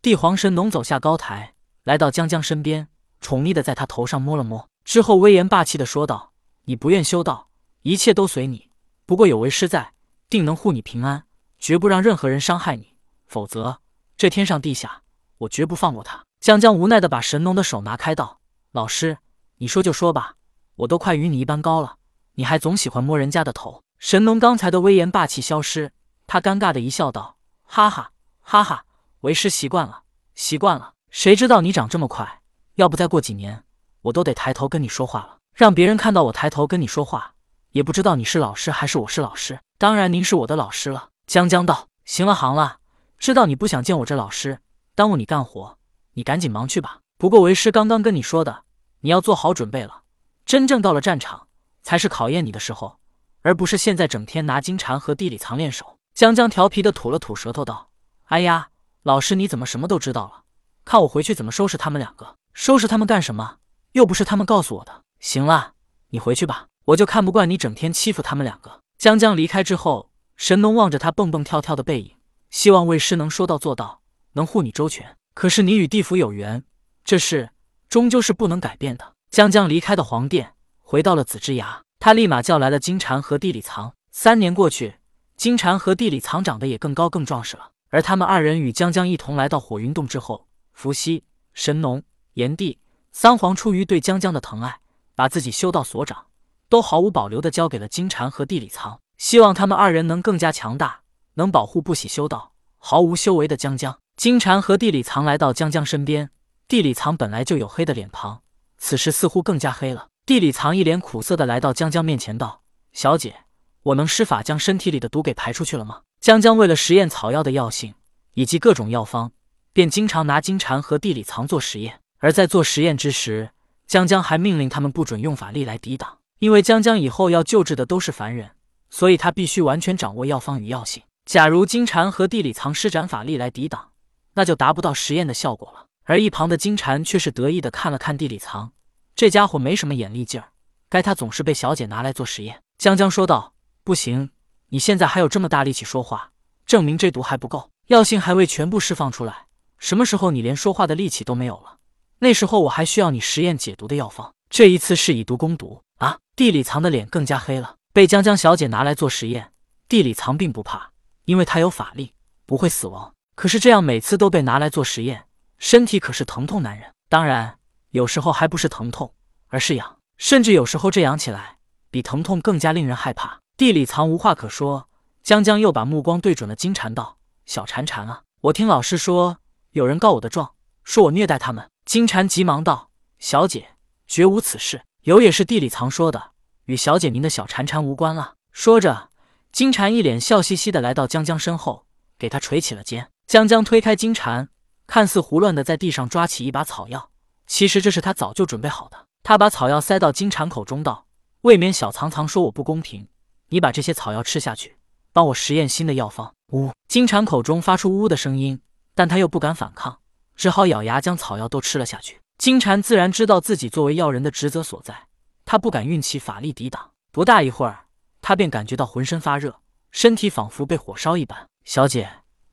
帝皇神农走下高台，来到江江身边，宠溺的在他头上摸了摸，之后威严霸气的说道：“你不愿修道，一切都随你。不过有为师在，定能护你平安，绝不让任何人伤害你。否则，这天上地下，我绝不放过他。”江江无奈的把神农的手拿开，道：“老师，你说就说吧，我都快与你一般高了，你还总喜欢摸人家的头。”神农刚才的威严霸气消失，他尴尬的一笑，道：“哈哈哈哈，为师习惯了，习惯了。谁知道你长这么快，要不再过几年，我都得抬头跟你说话了。让别人看到我抬头跟你说话，也不知道你是老师还是我是老师。当然，您是我的老师了。”江江道：“行了行了，知道你不想见我这老师，耽误你干活。”你赶紧忙去吧。不过为师刚刚跟你说的，你要做好准备了。真正到了战场，才是考验你的时候，而不是现在整天拿金蝉和地里藏练手。江江调皮的吐了吐舌头，道：“哎呀，老师你怎么什么都知道了？看我回去怎么收拾他们两个？收拾他们干什么？又不是他们告诉我的。行了，你回去吧。我就看不惯你整天欺负他们两个。”江江离开之后，神农望着他蹦蹦跳跳的背影，希望为师能说到做到，能护你周全。可是你与地府有缘，这事终究是不能改变的。江江离开的皇殿，回到了紫之崖，他立马叫来了金蝉和地里藏。三年过去，金蝉和地里藏长得也更高更壮实了。而他们二人与江江一同来到火云洞之后，伏羲、神农、炎帝、三皇出于对江江的疼爱，把自己修道所长都毫无保留的交给了金蝉和地里藏，希望他们二人能更加强大，能保护不喜修道、毫无修为的江江。金蝉和地里藏来到江江身边，地里藏本来就有黑的脸庞，此时似乎更加黑了。地里藏一脸苦涩的来到江江面前，道：“小姐，我能施法将身体里的毒给排出去了吗？”江江为了实验草药的药性以及各种药方，便经常拿金蝉和地里藏做实验。而在做实验之时，江江还命令他们不准用法力来抵挡，因为江江以后要救治的都是凡人，所以他必须完全掌握药方与药性。假如金蝉和地里藏施展法力来抵挡，那就达不到实验的效果了。而一旁的金蝉却是得意的看了看地里藏，这家伙没什么眼力劲儿，该他总是被小姐拿来做实验。江江说道：“不行，你现在还有这么大力气说话，证明这毒还不够，药性还未全部释放出来。什么时候你连说话的力气都没有了？那时候我还需要你实验解毒的药方。这一次是以毒攻毒啊！”地里藏的脸更加黑了。被江江小姐拿来做实验，地里藏并不怕，因为他有法力，不会死亡。可是这样每次都被拿来做实验，身体可是疼痛难忍。当然，有时候还不是疼痛，而是痒，甚至有时候这痒起来比疼痛更加令人害怕。地里藏无话可说，江江又把目光对准了金蝉，道：“小蝉蝉啊，我听老师说有人告我的状，说我虐待他们。”金蝉急忙道：“小姐，绝无此事，有也是地里藏说的，与小姐您的小蝉蝉无关了。”说着，金蝉一脸笑嘻嘻的来到江江身后，给他捶起了肩。江江推开金蝉，看似胡乱的在地上抓起一把草药，其实这是他早就准备好的。他把草药塞到金蝉口中，道：“未免小藏藏说我不公平，你把这些草药吃下去，帮我实验新的药方。”呜！金蝉口中发出呜的声音，但他又不敢反抗，只好咬牙将草药都吃了下去。金蝉自然知道自己作为药人的职责所在，他不敢运起法力抵挡。不大一会儿，他便感觉到浑身发热，身体仿佛被火烧一般。小姐。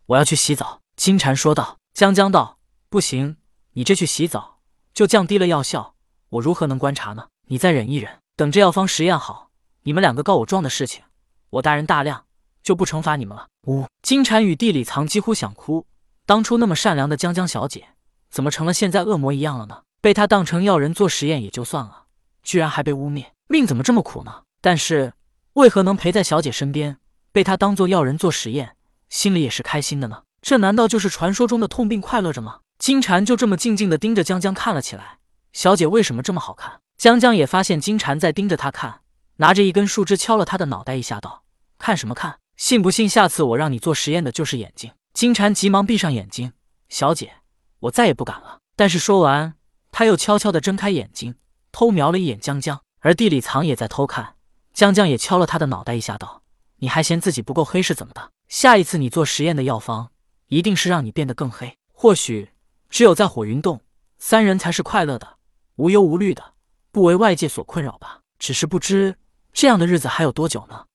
我要去洗澡。”金蝉说道。江江道：“不行，你这去洗澡就降低了药效，我如何能观察呢？你再忍一忍，等这药方实验好，你们两个告我状的事情，我大人大量，就不惩罚你们了。”呜！金蝉与地里藏几乎想哭。当初那么善良的江江小姐，怎么成了现在恶魔一样了呢？被他当成药人做实验也就算了，居然还被污蔑，命怎么这么苦呢？但是为何能陪在小姐身边，被他当做药人做实验？心里也是开心的呢，这难道就是传说中的痛并快乐着吗？金蝉就这么静静的盯着江江看了起来。小姐为什么这么好看？江江也发现金蝉在盯着他看，拿着一根树枝敲了他的脑袋一下，道：“看什么看？信不信下次我让你做实验的就是眼睛？”金蝉急忙闭上眼睛。小姐，我再也不敢了。但是说完，他又悄悄地睁开眼睛，偷瞄了一眼江江，而地里藏也在偷看。江江也敲了他的脑袋一下，道：“你还嫌自己不够黑是怎么的？”下一次你做实验的药方，一定是让你变得更黑。或许只有在火云洞，三人才是快乐的，无忧无虑的，不为外界所困扰吧。只是不知这样的日子还有多久呢？